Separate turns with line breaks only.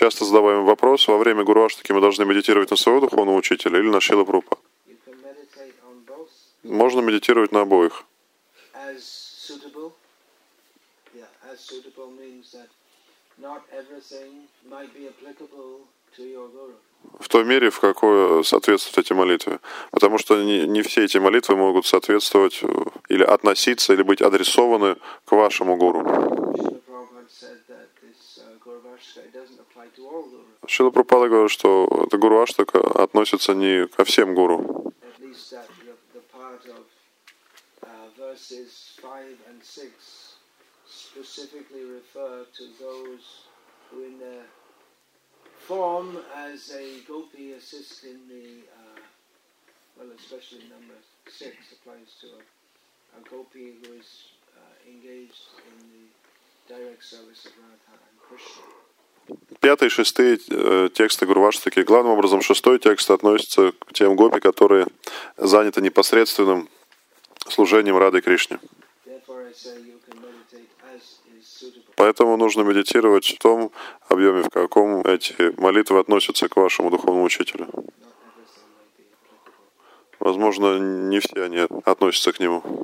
Часто задаваем вопрос, во время Гуруаштаки мы должны медитировать на своего духовного учителя или на Шила Прупа. Можно медитировать на обоих. В той мере, в какой соответствуют эти молитвы. Потому что не, не все эти молитвы могут соответствовать э, или относиться, или быть адресованы к вашему гуру.
That this uh.
Шила говорит, что это гуру Аштака относится не ко всем гуру.
Specifically refer to those who in their form as a gopi assist in the, uh, well especially number 6 applies to a, a gopi who is uh, engaged in the direct service of Radha and Krishna.
Пятый и шестые э, тексты Гурваштаки. Главным образом, шестой текст относится к тем гопи, которые заняты непосредственным служением Рады Кришне.
Therefore I say you can meditate as is suitable.
Поэтому нужно медитировать в том объеме, в каком эти молитвы относятся к вашему духовному учителю. Возможно, не все они относятся к нему.